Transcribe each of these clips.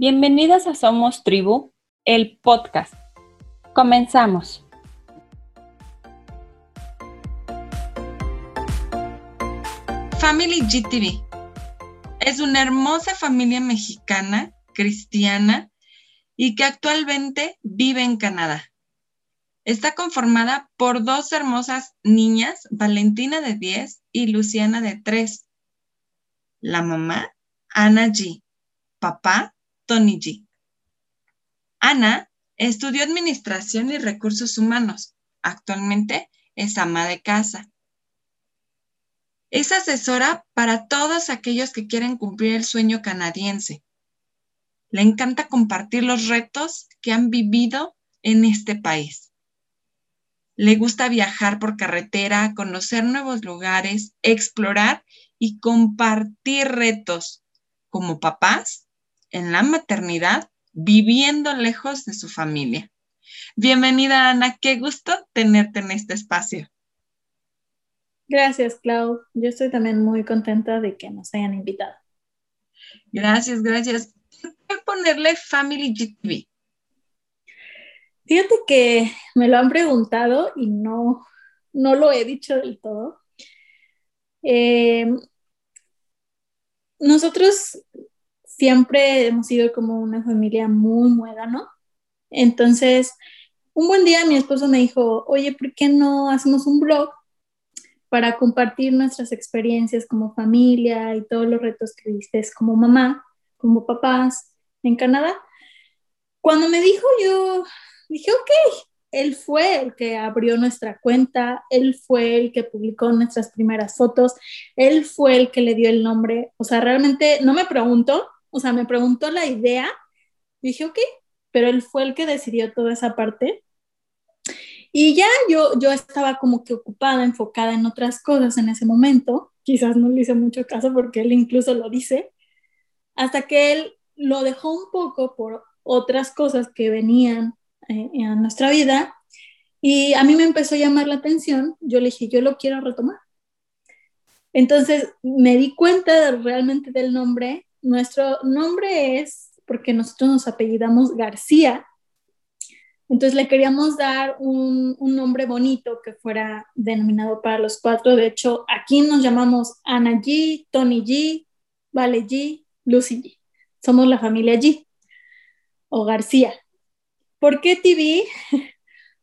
Bienvenidas a Somos Tribu, el podcast. Comenzamos. Family GTV es una hermosa familia mexicana, cristiana y que actualmente vive en Canadá. Está conformada por dos hermosas niñas, Valentina de 10 y Luciana de 3. La mamá, Ana G. Papá, Tony G. Ana estudió Administración y Recursos Humanos. Actualmente es ama de casa. Es asesora para todos aquellos que quieren cumplir el sueño canadiense. Le encanta compartir los retos que han vivido en este país. Le gusta viajar por carretera, conocer nuevos lugares, explorar y compartir retos como papás en la maternidad viviendo lejos de su familia. Bienvenida, Ana. Qué gusto tenerte en este espacio. Gracias, Clau. Yo estoy también muy contenta de que nos hayan invitado. Gracias, gracias. Voy a ponerle Family GTV. Fíjate que me lo han preguntado y no, no lo he dicho del todo. Eh, nosotros siempre hemos sido como una familia muy muégano. Entonces, un buen día mi esposo me dijo, oye, ¿por qué no hacemos un blog para compartir nuestras experiencias como familia y todos los retos que viste como mamá, como papás en Canadá? Cuando me dijo, yo dije, ok, él fue el que abrió nuestra cuenta, él fue el que publicó nuestras primeras fotos, él fue el que le dio el nombre. O sea, realmente no me preguntó, o sea, me preguntó la idea, dije, ok, pero él fue el que decidió toda esa parte. Y ya yo, yo estaba como que ocupada, enfocada en otras cosas en ese momento. Quizás no le hice mucho caso porque él incluso lo dice. Hasta que él lo dejó un poco por otras cosas que venían eh, en nuestra vida. Y a mí me empezó a llamar la atención. Yo le dije, yo lo quiero retomar. Entonces me di cuenta realmente del nombre nuestro nombre es, porque nosotros nos apellidamos García, entonces le queríamos dar un, nombre bonito que fuera denominado para los cuatro. De hecho, aquí nos llamamos Ana G, Tony G, Vale G, Lucy G. Somos la familia G o García. ¿Por qué TV?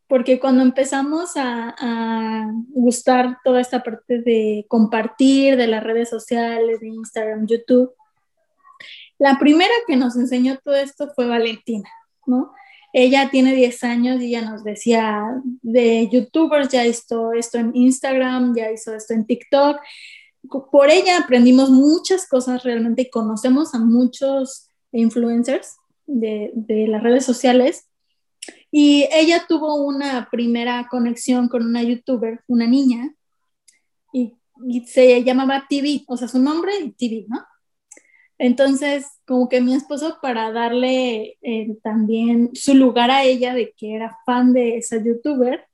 Porque cuando empezamos a, a, gustar toda esta parte de compartir de las redes sociales, de Instagram, YouTube, la primera que nos enseñó todo esto fue Valentina, ¿no? Ella tiene 10 años y ella nos decía de youtubers, ya hizo esto en Instagram, ya hizo esto en TikTok. Por ella aprendimos muchas cosas realmente y conocemos a muchos influencers de, las redes sociales. Y ella tuvo una primera conexión con una youtuber, una niña, y, se llamaba TV, o sea, su nombre TV, ¿no? Entonces, como que mi esposo, para darle eh, también su lugar a ella de que era fan de esa youtuber,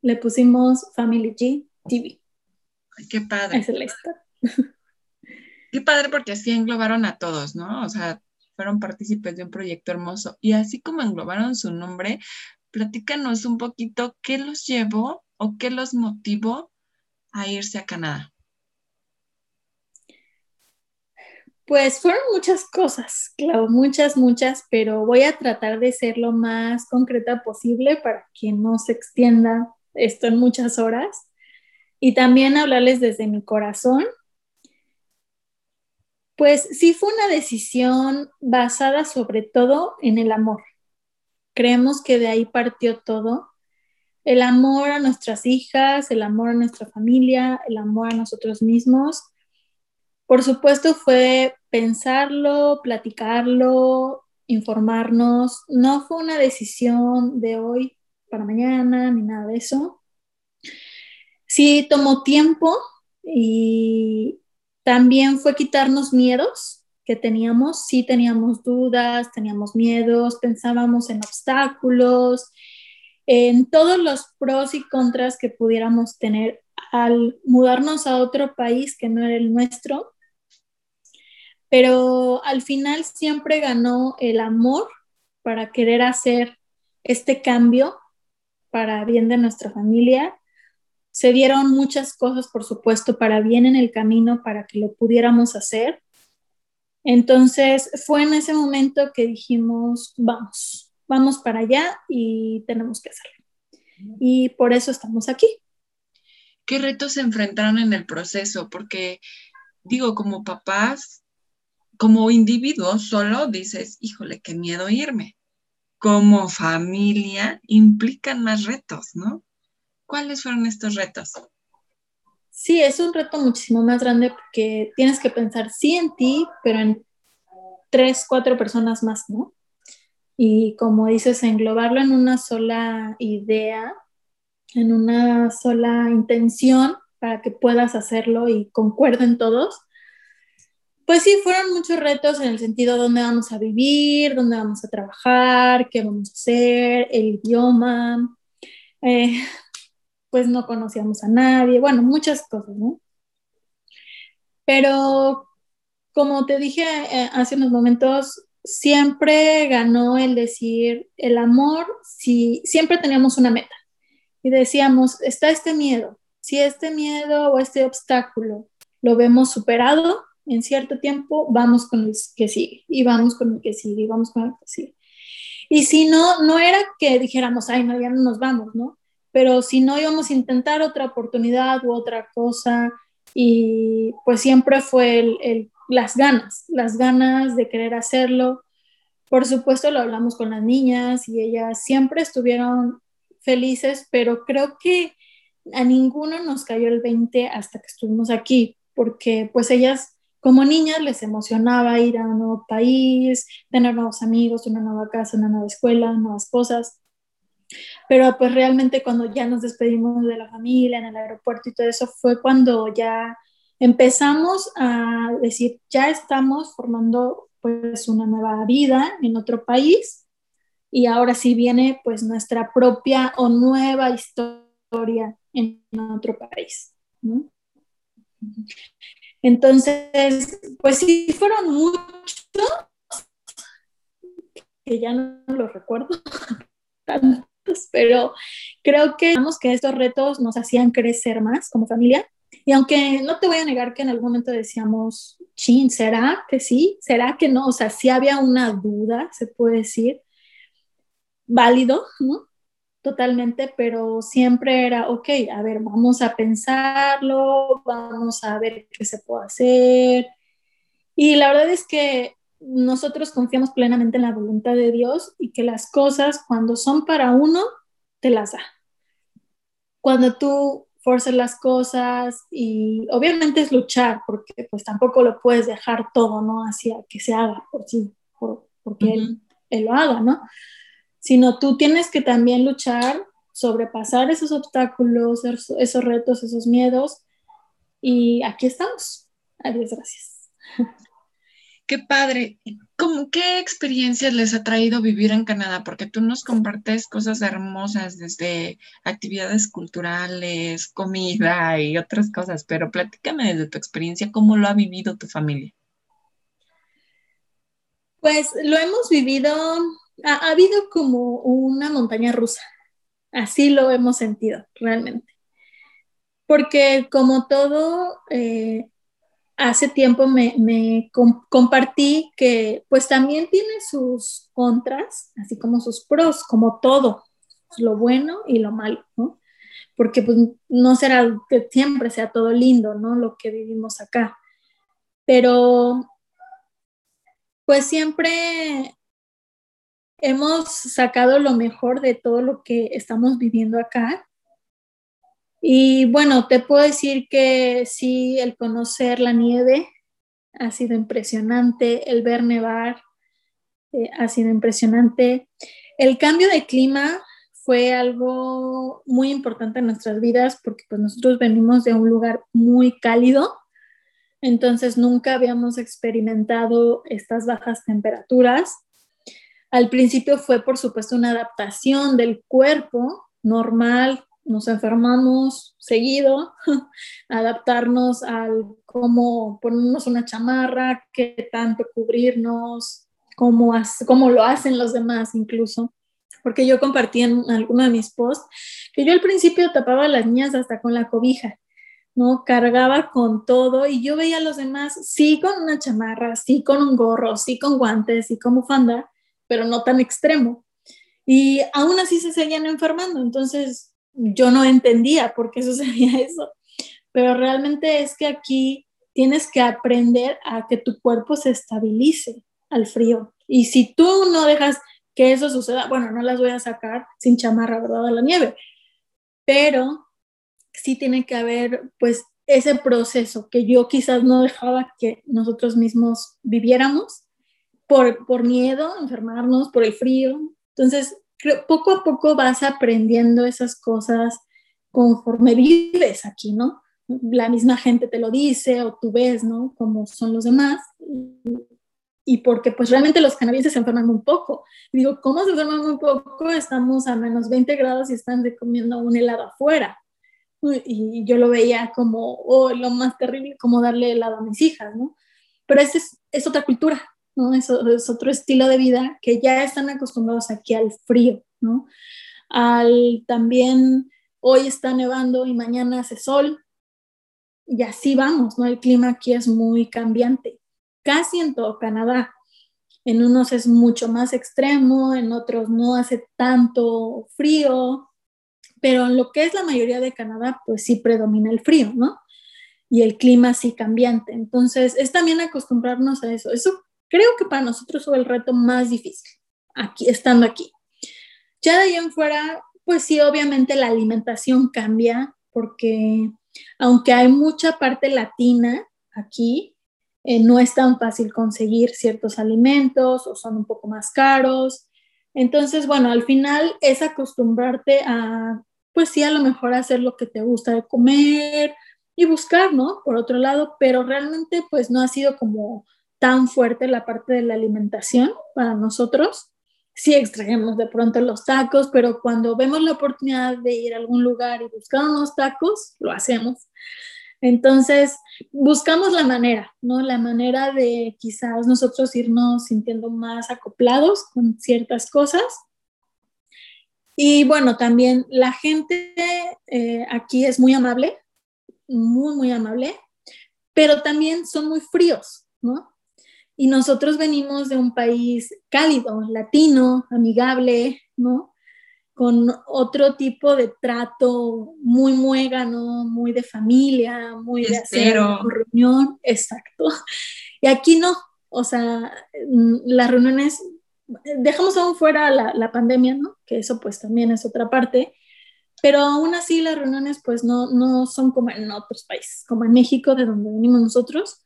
le pusimos Family G TV. Ay, qué padre. Es historia. Qué padre porque así englobaron a todos, ¿no? O sea, fueron partícipes de un proyecto hermoso. Y así como englobaron su nombre, platícanos un poquito qué los llevó o qué los motivó a irse a Canadá. Pues fueron muchas cosas, claro, muchas, muchas, pero voy a tratar de ser lo más concreta posible para que no se extienda esto en muchas horas y también hablarles desde mi corazón. Pues sí fue una decisión basada sobre todo en el amor. Creemos que de ahí partió todo. El amor a nuestras hijas, el amor a nuestra familia, el amor a nosotros mismos por supuesto fue pensarlo, platicarlo, informarnos. No fue una decisión de hoy para mañana ni nada de eso. Sí tomó tiempo y también fue quitarnos miedos que teníamos. Sí teníamos dudas, teníamos miedos, pensábamos en obstáculos, en todos los pros y contras que pudiéramos tener al mudarnos a otro país que no era el nuestro pero al final siempre ganó el amor para querer hacer este cambio para bien de nuestra familia. Se dieron muchas cosas, por supuesto, para bien en el camino, para que lo pudiéramos hacer. Entonces fue en ese momento que dijimos, vamos, vamos para allá y tenemos que hacerlo. Y por eso estamos aquí. ¿Qué retos se enfrentaron en el proceso? Porque digo, como papás, como individuos, solo dices, híjole, qué miedo irme. Como familia implican más retos, ¿no? ¿Cuáles fueron estos retos? Sí, es un reto muchísimo más grande porque tienes que pensar sí en ti, pero en tres, cuatro personas más, ¿no? Y como dices, englobarlo en una sola idea, en una sola intención para que puedas hacerlo y concuerden todos. Pues sí, fueron muchos retos en el sentido de dónde vamos a vivir, dónde vamos a trabajar, qué vamos a hacer, el idioma. Eh, pues no conocíamos a nadie, bueno, muchas cosas, ¿no? Pero como te dije eh, hace unos momentos, siempre ganó el decir el amor, si siempre teníamos una meta y decíamos, está este miedo, si este miedo o este obstáculo lo vemos superado en cierto tiempo, vamos con el que sigue y vamos con el que sigue y vamos con el que sigue. Y si no, no era que dijéramos, ay, no, ya no nos vamos, ¿no? Pero si no íbamos a intentar otra oportunidad u otra cosa y pues siempre fue el, las ganas, las ganas de querer hacerlo. Por supuesto lo hablamos con las niñas y ellas siempre estuvieron felices, pero creo que a ninguno nos cayó el 20 hasta que estuvimos aquí, porque pues ellas como niñas les emocionaba ir a un nuevo país, tener nuevos amigos, una nueva casa, una nueva escuela, nuevas cosas. Pero pues realmente cuando ya nos despedimos de la familia en el aeropuerto y todo eso fue cuando ya empezamos a decir, ya estamos formando pues una nueva vida en otro país y ahora sí viene pues nuestra propia o nueva historia en otro país. Entonces, pues sí, fueron muchos, que ya no los recuerdo tantos, pero creo que, que estos retos nos hacían crecer más como familia y aunque no te voy a negar que en algún momento decíamos, chin, ¿será que sí? ¿Será que no? O sea, sí había una duda, se puede decir, válido, ¿no? Totalmente, pero siempre era, ok, a ver, vamos a pensarlo, vamos a ver qué se puede hacer. Y la verdad es que nosotros confiamos plenamente en la voluntad de Dios y que las cosas cuando son para uno, te las da. Cuando tú forzar las cosas y obviamente es luchar porque pues tampoco lo puedes dejar todo, ¿no? Hacia que se haga por sí, porque él, él, lo haga, ¿no? Sino tú tienes que también luchar, sobrepasar esos obstáculos, esos retos, esos miedos y aquí estamos. Adiós, gracias. Qué padre. ¿Cómo, ¿Qué experiencias les ha traído vivir en Canadá? Porque tú nos compartes cosas hermosas desde actividades culturales, comida y otras cosas, pero platícame desde tu experiencia, ¿cómo lo ha vivido tu familia? Pues lo hemos vivido, ha, habido como una montaña rusa, así lo hemos sentido realmente. Porque como todo, eh, hace tiempo me, compartí que pues también tiene sus contras, así como sus pros, como todo, lo bueno y lo malo. Porque pues no será que siempre sea todo lindo, ¿no? Lo que vivimos acá. Pero pues siempre hemos sacado lo mejor de todo lo que estamos viviendo acá y bueno, te puedo decir que sí, el conocer la nieve ha sido impresionante, el ver nevar eh, ha sido impresionante. El cambio de clima fue algo muy importante en nuestras vidas porque pues nosotros venimos de un lugar muy cálido, entonces nunca habíamos experimentado estas bajas temperaturas. Al principio fue por supuesto una adaptación del cuerpo normal nos enfermamos seguido, adaptarnos al cómo ponernos una chamarra, qué tanto cubrirnos, cómo, cómo lo hacen los demás incluso. Porque yo compartí en alguno de mis posts que yo al principio tapaba a las niñas hasta con la cobija, ¿no? Cargaba con todo y yo veía a los demás, sí con una chamarra, sí con un gorro, sí con guantes, sí con bufanda, pero no tan extremo. Y aún así se seguían enfermando, entonces yo no entendía por qué sucedía eso, pero realmente es que aquí tienes que aprender a que tu cuerpo se estabilice al frío. Y si tú no dejas que eso suceda, bueno, no las voy a sacar sin chamarra, ¿verdad? A la nieve, pero sí tiene que haber pues ese proceso que yo quizás no dejaba que nosotros mismos viviéramos por, por miedo enfermarnos, por el frío. Entonces, poco a poco vas aprendiendo esas cosas conforme vives aquí, ¿no? La misma gente te lo dice o tú ves, ¿no? Como son los demás. Y, porque pues realmente los canadienses se enferman muy poco. digo, ¿cómo se enferman muy poco? Estamos a menos 20 grados y están comiendo un helado afuera. Y yo lo veía como, oh, lo más terrible, como darle helado a mis hijas, ¿no? Pero es, es otra cultura, ¿no? Es, es, otro estilo de vida que ya están acostumbrados aquí al frío, ¿no? Al también hoy está nevando y mañana hace sol, y así vamos, ¿no? El clima aquí es muy cambiante, casi en todo Canadá. En unos es mucho más extremo, en otros no hace tanto frío, pero en lo que es la mayoría de Canadá, pues sí predomina el frío, ¿no? Y el clima sí cambiante. Entonces, es también acostumbrarnos a eso. Eso creo que para nosotros fue el reto más difícil, aquí, estando aquí. Ya de ahí en fuera, pues sí, obviamente la alimentación cambia, porque aunque hay mucha parte latina aquí, eh, no es tan fácil conseguir ciertos alimentos o son un poco más caros. Entonces, bueno, al final es acostumbrarte a, pues sí, a lo mejor hacer lo que te gusta de comer y buscar, ¿no? Por otro lado, pero realmente pues no ha sido como tan fuerte la parte de la alimentación para nosotros. Sí extraemos de pronto los tacos, pero cuando vemos la oportunidad de ir a algún lugar y buscar unos tacos, lo hacemos. Entonces, buscamos la manera, ¿no? La manera de quizás nosotros irnos sintiendo más acoplados con ciertas cosas. Y bueno, también la gente eh, aquí es muy amable, muy, muy amable, pero también son muy fríos, ¿no? Y nosotros venimos de un país cálido, latino, amigable, ¿no? Con otro tipo de trato muy muégano, muy de familia, muy de hacer reunión, exacto. Y aquí no, o sea, las reuniones, dejamos aún fuera la, la pandemia, ¿no? Que eso pues también es otra parte, pero aún así las reuniones pues no, no son como en otros países, como en México, de donde venimos nosotros,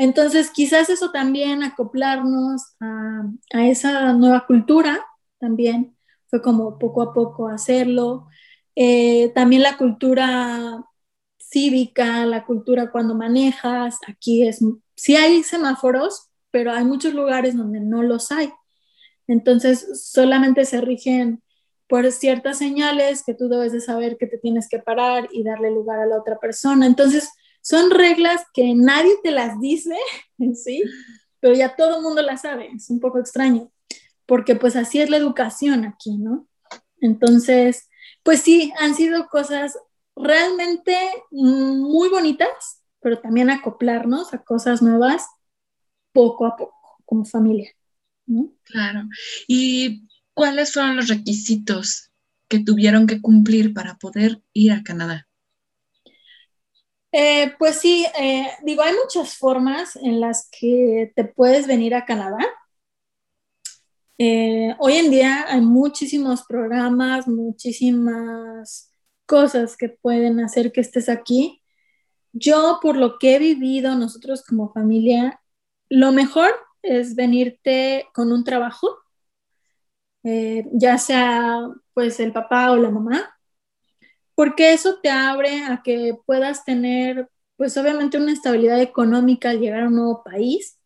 entonces, quizás eso también, acoplarnos a, esa nueva cultura, también fue como poco a poco hacerlo. Eh, también la cultura cívica, la cultura cuando manejas, aquí es, sí hay semáforos, pero hay muchos lugares donde no los hay. Entonces, solamente se rigen por ciertas señales que tú debes de saber que te tienes que parar y darle lugar a la otra persona. Entonces, son reglas que nadie te las dice, ¿sí? Pero ya todo el mundo las sabe, es un poco extraño, porque pues así es la educación aquí, ¿no? Entonces, pues sí, han sido cosas realmente muy bonitas, pero también acoplarnos a cosas nuevas poco a poco, como familia. Claro. ¿Y cuáles fueron los requisitos que tuvieron que cumplir para poder ir a Canadá? Eh, pues sí, eh, digo, hay muchas formas en las que te puedes venir a Canadá. Eh, hoy en día hay muchísimos programas, muchísimas cosas que pueden hacer que estés aquí. Yo, por lo que he vivido, nosotros como familia, lo mejor es venirte con un trabajo, ya sea pues el papá o la mamá, porque eso te abre a que puedas tener, pues obviamente una estabilidad económica al llegar a un nuevo país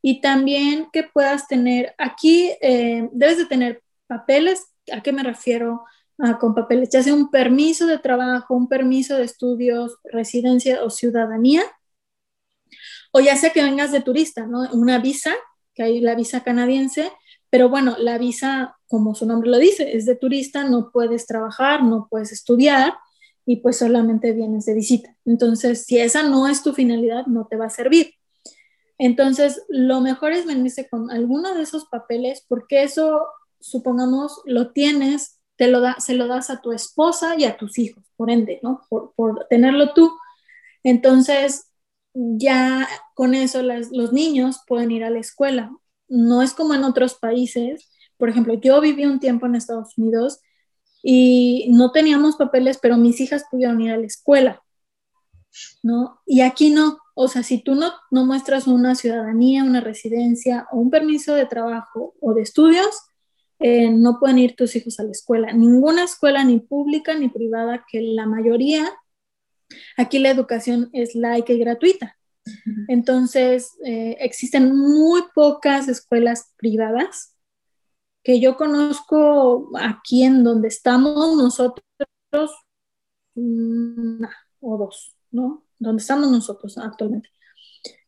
y también que puedas tener, aquí eh, debes de tener papeles, ¿a qué me refiero? ah, con papeles, ya sea un permiso de trabajo, un permiso de estudios, residencia o ciudadanía, o ya sea que vengas de turista, ¿no? Una visa, que hay la visa canadiense, pero bueno, la visa, como su nombre lo dice, es de turista, no puedes trabajar, no puedes estudiar y pues solamente vienes de visita. Entonces, si esa no es tu finalidad, no te va a servir. Entonces, lo mejor es venirse con alguno de esos papeles porque eso, supongamos, lo tienes, te lo da, se lo das a tu esposa y a tus hijos, por ende, ¿no? Por, por tenerlo tú. Entonces, ya con eso los niños pueden ir a la escuela. No es como en otros países. Por ejemplo, yo viví un tiempo en Estados Unidos y no teníamos papeles, pero mis hijas pudieron ir a la escuela, ¿no? Y aquí no. O sea, si tú no, no muestras una ciudadanía, una residencia o un permiso de trabajo o de estudios, eh, no pueden ir tus hijos a la escuela. Ninguna escuela, ni pública ni privada, que la mayoría Aquí la educación es laica y gratuita. Entonces, eh, existen muy pocas escuelas privadas que yo conozco aquí en donde estamos nosotros, una o dos, ¿no? Donde estamos nosotros actualmente.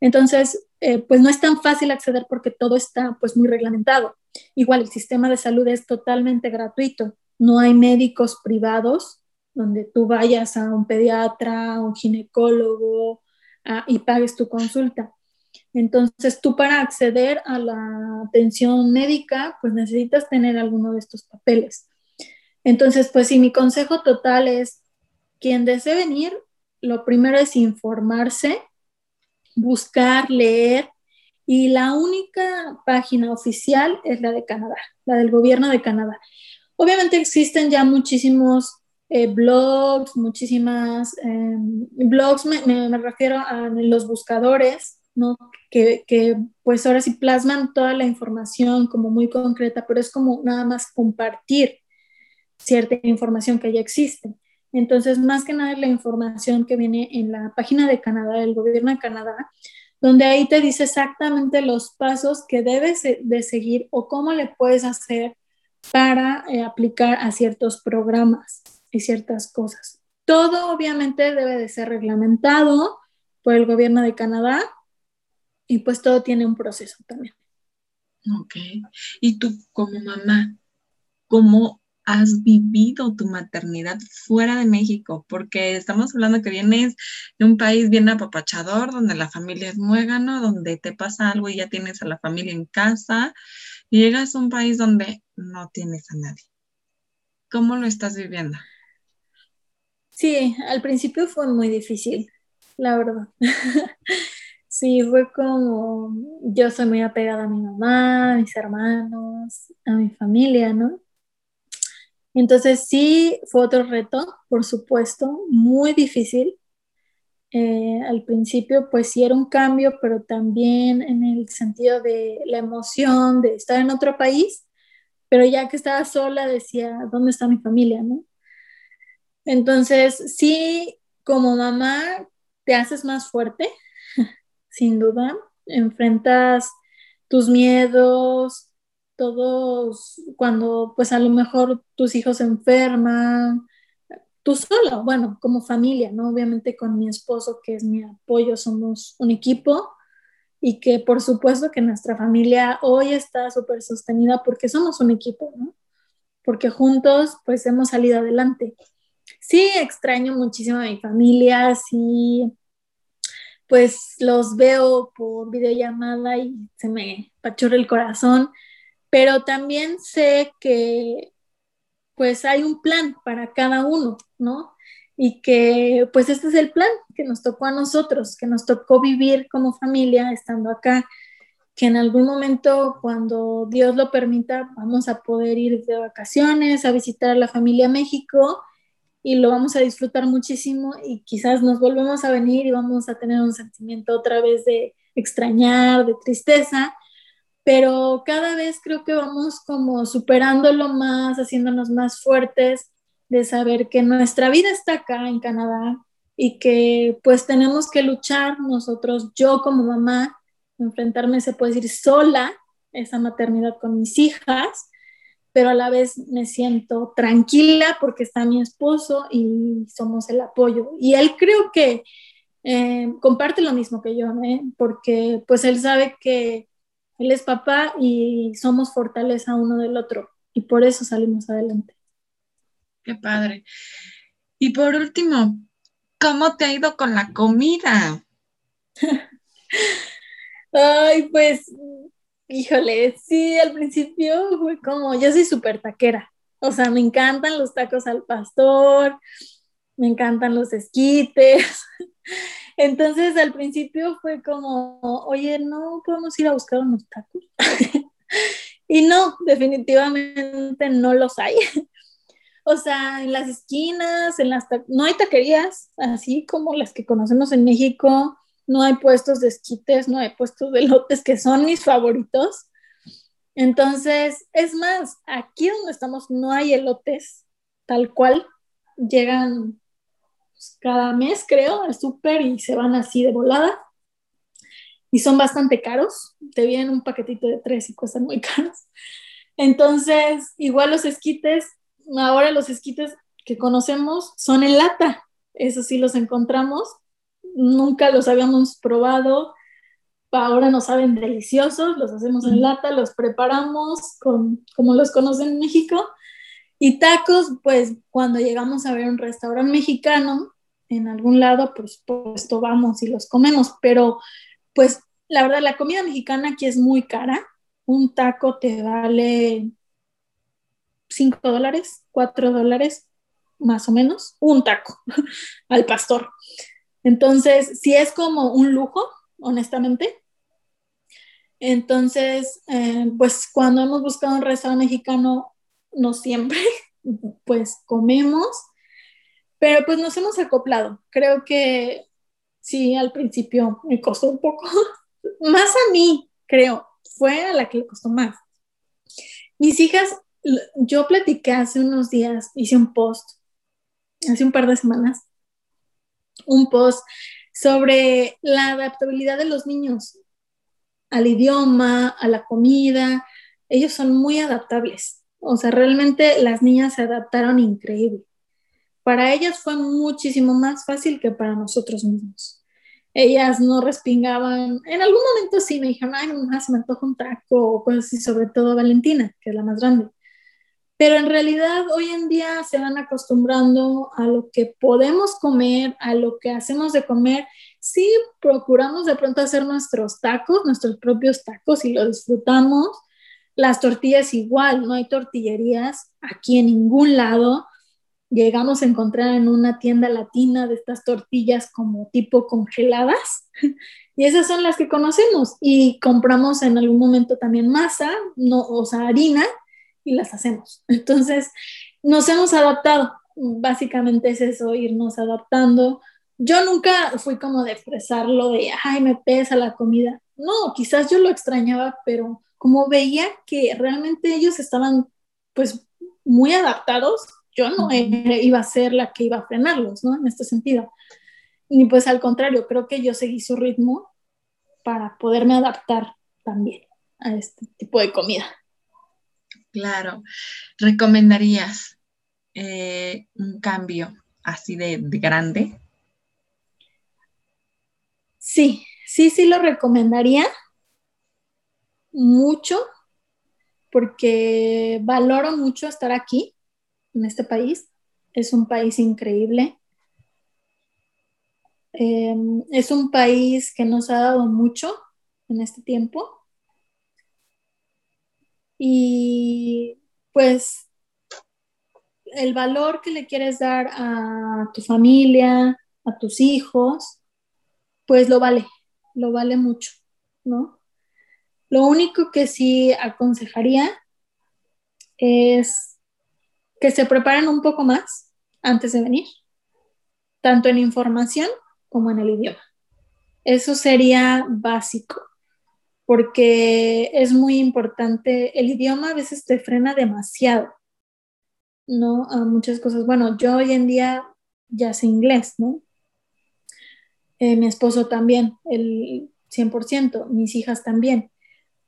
Entonces, eh, pues no es tan fácil acceder porque todo está pues muy reglamentado. Igual el sistema de salud es totalmente gratuito, no hay médicos privados donde tú vayas a un pediatra, a un ginecólogo y pagues tu consulta. Entonces, tú para acceder a la atención médica, pues necesitas tener alguno de estos papeles. Entonces, pues sí, mi consejo total es, quien desee venir, lo primero es informarse, buscar, leer, y la única página oficial es la de Canadá, la del gobierno de Canadá. Obviamente existen ya muchísimos eh, blogs, muchísimas em, blogs, me, refiero a los buscadores, que, pues ahora sí plasman toda la información como muy concreta, pero es como nada más compartir cierta información que ya existe. Entonces, más que nada la información que viene en la página de Canadá, del gobierno de Canadá, donde ahí te dice exactamente los pasos que debes de seguir o cómo le puedes hacer para eh, aplicar a ciertos programas y ciertas cosas. Todo obviamente debe de ser reglamentado por el gobierno de Canadá y pues todo tiene un proceso también. Ok. Y tú como mamá, ¿cómo has vivido tu maternidad fuera de México? Porque estamos hablando que vienes de un país bien apapachador, donde la familia es muégano, donde te pasa algo y ya tienes a la familia en casa, y llegas a un país donde no tienes a nadie. ¿Cómo lo estás viviendo? Sí, al principio fue muy difícil, la verdad. sí, fue como, yo soy muy apegada a mi mamá, a mis hermanos, a mi familia, ¿no? Entonces sí, fue otro reto, por supuesto, muy difícil. Eh, al principio, pues sí era un cambio, pero también en el sentido de la emoción de estar en otro país, pero ya que estaba sola decía, ¿dónde está mi familia, no? Entonces, sí, como mamá, te haces más fuerte, sin duda, enfrentas tus miedos, todos, cuando pues a lo mejor tus hijos enferman, tú solo, bueno, como familia, ¿no? Obviamente con mi esposo, que es mi apoyo, somos un equipo y que por supuesto que nuestra familia hoy está súper sostenida porque somos un equipo, ¿no? Porque juntos pues hemos salido adelante sí extraño muchísimo a mi familia, sí, pues los veo por videollamada y se me pachorra el corazón, pero también sé que pues hay un plan para cada uno, ¿no? Y que pues este es el plan que nos tocó a nosotros, que nos tocó vivir como familia estando acá, que en algún momento cuando Dios lo permita vamos a poder ir de vacaciones, a visitar a la familia México y lo vamos a disfrutar muchísimo y quizás nos volvemos a venir y vamos a tener un sentimiento otra vez de extrañar, de tristeza, pero cada vez creo que vamos como superándolo más, haciéndonos más fuertes de saber que nuestra vida está acá en Canadá y que pues tenemos que luchar nosotros, yo como mamá, enfrentarme, se puede decir, sola, esa maternidad con mis hijas, pero a la vez me siento tranquila porque está mi esposo y somos el apoyo. Y él creo que eh, comparte lo mismo que yo, ¿eh? porque pues él sabe que él es papá y somos fortaleza uno del otro y por eso salimos adelante. Qué padre. Y por último, ¿cómo te ha ido con la comida? Ay, pues, híjole, sí, al principio fue como, yo soy súper taquera, o sea, me encantan los tacos al pastor, me encantan los esquites. Entonces al principio fue como, oye, no podemos ir a buscar unos tacos. y no, definitivamente no los hay. o sea, en las esquinas, en las no hay taquerías, así como las que conocemos en México, no hay puestos de esquites, no hay puestos de lotes que son mis favoritos. Entonces, es más, aquí donde estamos no hay elotes tal cual, llegan pues, cada mes, creo, al súper y se van así de volada. Y son bastante caros. Te vienen un paquetito de tres y cuestan muy caros. Entonces, igual los esquites, ahora los esquites que conocemos son en lata. Eso sí los encontramos. Nunca los habíamos probado. Ahora nos saben deliciosos. Los hacemos en lata, los preparamos con, como los conocen en México y tacos, pues cuando llegamos a ver un restaurante mexicano en algún lado, pues pues vamos y los comemos, pero pues la verdad la comida mexicana aquí es muy cara. Un taco te vale 5 dólares, 4 dólares, más o menos, un taco al pastor. Entonces, si es como un lujo, honestamente. Entonces, eh, pues cuando hemos buscado un restaurante mexicano, no siempre, pues comemos, pero pues nos hemos acoplado. Creo que sí, al principio me costó un poco, más a mí, creo, fue a la que le costó más. Mis hijas, yo platiqué hace unos días, hice un post, hace un par de semanas, un post sobre la adaptabilidad de los niños al idioma, a la comida. Ellos son muy adaptables. O sea, realmente las niñas se adaptaron increíble. Para ellas fue muchísimo más fácil que para nosotros mismos. Ellas no respingaban. En algún momento sí me dijeron, ay, mamá, se me antoja un taco o cosas así, sobre todo Valentina, que es la más grande. Pero en realidad hoy en día se van acostumbrando a lo que podemos comer, a lo que hacemos de comer. Sí, procuramos de pronto hacer nuestros tacos, nuestros propios tacos y lo disfrutamos, las tortillas igual, no hay tortillerías aquí en ningún lado. Llegamos a encontrar en una tienda latina de estas tortillas como tipo congeladas y esas son las que conocemos y compramos en algún momento también masa, no, o sea, harina y las hacemos. Entonces, nos hemos adaptado. Básicamente es eso, irnos adaptando. Yo nunca fui como de expresarlo de, ay, me pesa la comida. No, quizás yo lo extrañaba, pero como veía que realmente ellos estaban pues muy adaptados, yo no iba a ser la que iba a frenarlos, ¿no? En este sentido. Y pues al contrario, creo que yo seguí su ritmo para poderme adaptar también a este tipo de comida. Claro. ¿Recomendarías eh, un cambio así de grande? Sí, sí, sí lo recomendaría mucho porque valoro mucho estar aquí, en este país. Es un país increíble. Em, es un país que nos ha dado mucho en este tiempo. Y pues el valor que le quieres dar a tu familia, a tus hijos, pues lo vale, lo vale mucho, ¿no? Lo único que sí aconsejaría es que se preparen un poco más antes de venir, tanto en información como en el idioma. Eso sería básico, porque es muy importante. El idioma a veces te frena demasiado, ¿no? A muchas cosas. Bueno, yo hoy en día ya sé inglés, ¿no? Eh, mi esposo también, el 100%, mis hijas también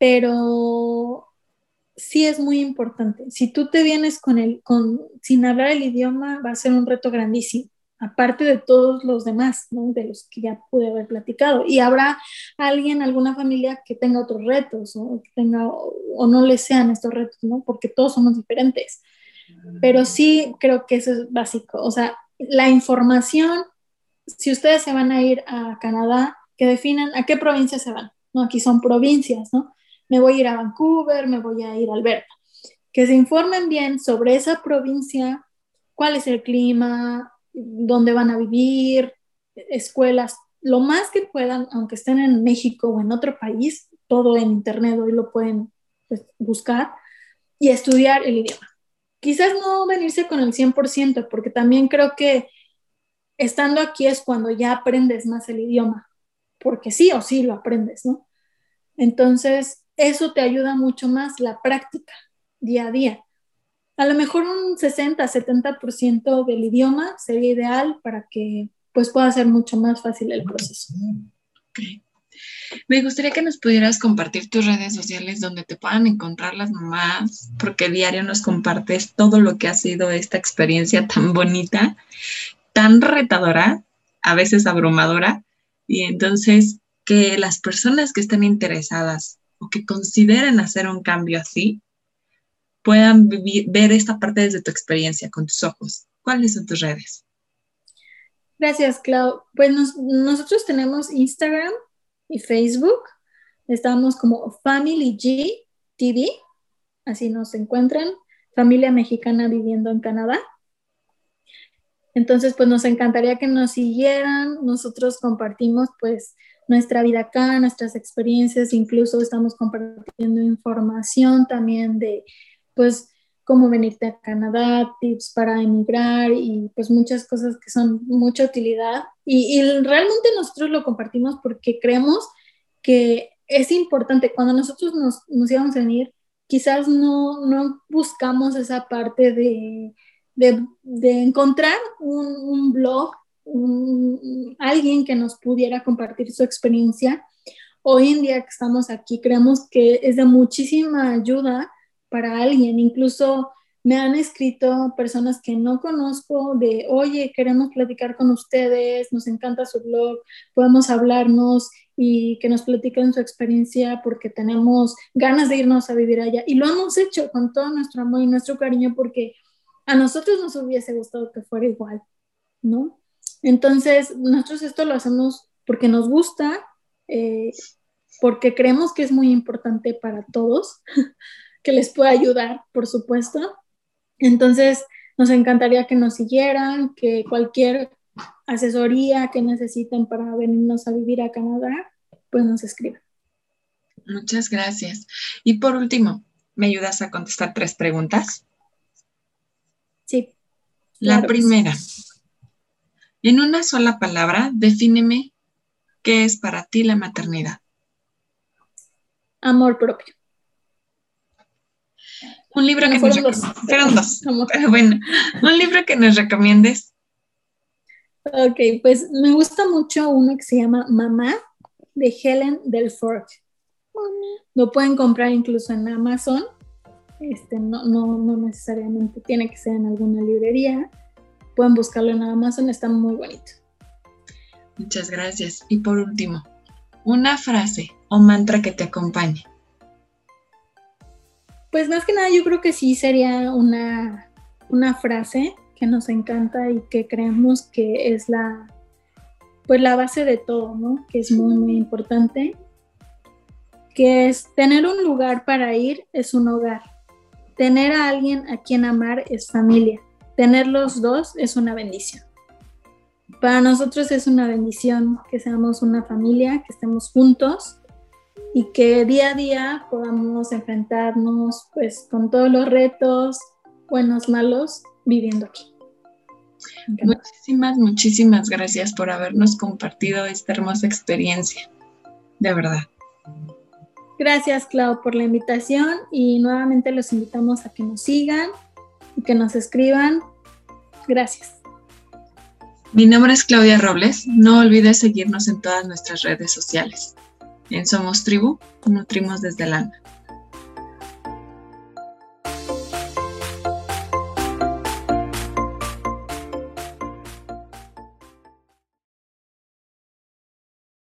pero sí es muy importante. Si tú te vienes con el, con, sin hablar el idioma, va a ser un reto grandísimo, aparte de todos los demás, de los que ya pude haber platicado. Y habrá alguien, alguna familia que tenga otros retos o, tenga, o, no le sean estos retos, ¿no? porque todos somos diferentes. Pero sí creo que eso es básico. O sea, la información, si ustedes se van a ir a Canadá, que definan a qué provincia se van. ¿no? Aquí son provincias, ¿no? me voy a ir a Vancouver, me voy a ir a Alberta. Que se informen bien sobre esa provincia, cuál es el clima, dónde van a vivir, escuelas, lo más que puedan, aunque estén en México o en otro país, todo en internet hoy lo pueden pues, buscar y estudiar el idioma. Quizás no venirse con el 100%, porque también creo que estando aquí es cuando ya aprendes más el idioma, porque sí o sí lo aprendes, ¿no? Entonces, eso te ayuda mucho más la práctica día a día. A lo mejor un 60-70% del idioma sería ideal para que pues pueda ser mucho más fácil el proceso. Me gustaría que nos pudieras compartir tus redes sociales donde te puedan encontrar las mamás, porque diario nos compartes todo lo que ha sido esta experiencia tan bonita, tan retadora, a veces abrumadora, y entonces que las personas que estén interesadas o que consideren hacer un cambio así, puedan ver esta parte desde tu experiencia, con tus ojos. ¿Cuáles son tus redes? Gracias, Clau. Pues nosotros tenemos Instagram y Facebook. Estamos como Family G TV, así nos encuentran, familia mexicana viviendo en Canadá. Entonces, pues nos encantaría que nos siguieran. Nosotros compartimos, pues, nuestra vida acá, nuestras experiencias, incluso estamos compartiendo información también de, pues, cómo venirte a Canadá, tips para emigrar y pues muchas cosas que son mucha utilidad. Y, realmente nosotros lo compartimos porque creemos que es importante. Cuando nosotros nos, nos íbamos a venir, quizás no, no buscamos esa parte de, de, de encontrar un, un blog alguien que nos pudiera compartir su experiencia. Hoy en día que estamos aquí, creemos que es de muchísima ayuda para alguien. Incluso me han escrito personas que no conozco de, oye, queremos platicar con ustedes, nos encanta su blog, podemos hablarnos y que nos platiquen su experiencia porque tenemos ganas de irnos a vivir allá. Y lo hemos hecho con todo nuestro amor y nuestro cariño porque a nosotros nos hubiese gustado que fuera igual, ¿no? Entonces, nosotros esto lo hacemos porque nos gusta, eh, porque creemos que es muy importante para todos, que les pueda ayudar, por supuesto. Entonces, nos encantaría que nos siguieran, que cualquier asesoría que necesiten para venirnos a vivir a Canadá, pues nos escriban. Muchas gracias. Y por último, ¿me ayudas a contestar tres preguntas? Sí. La primera, en una sola palabra, defíneme qué es para ti la maternidad. Amor propio. Un libro que nos recomiendes. bueno, un libro que nos recomiendes. Ok, pues me gusta mucho uno que se llama Mamá de Helen Delfort. Lo pueden comprar incluso en Amazon. Este, no, no, no necesariamente tiene que ser en alguna librería pueden buscarlo en Amazon, está muy bonito. Muchas gracias. Y por último, una frase o mantra que te acompañe. Pues más que nada yo creo que sí sería una, una frase que nos encanta y que creemos que es la, pues la base de todo, ¿no? Que es muy, muy importante, que es tener un lugar para ir es un hogar, tener a alguien a quien amar es familia tener los dos es una bendición. Para nosotros es una bendición que seamos una familia, que estemos juntos y que día a día podamos enfrentarnos pues con todos los retos, buenos, malos, viviendo aquí. Muchísimas, muchísimas gracias por habernos compartido esta hermosa experiencia. De verdad. Gracias, Clau, por la invitación y nuevamente los invitamos a que nos sigan y que nos escriban Gracias. Mi nombre es Claudia Robles. No olvides seguirnos en todas nuestras redes sociales. En Somos Tribu, nutrimos desde el alma.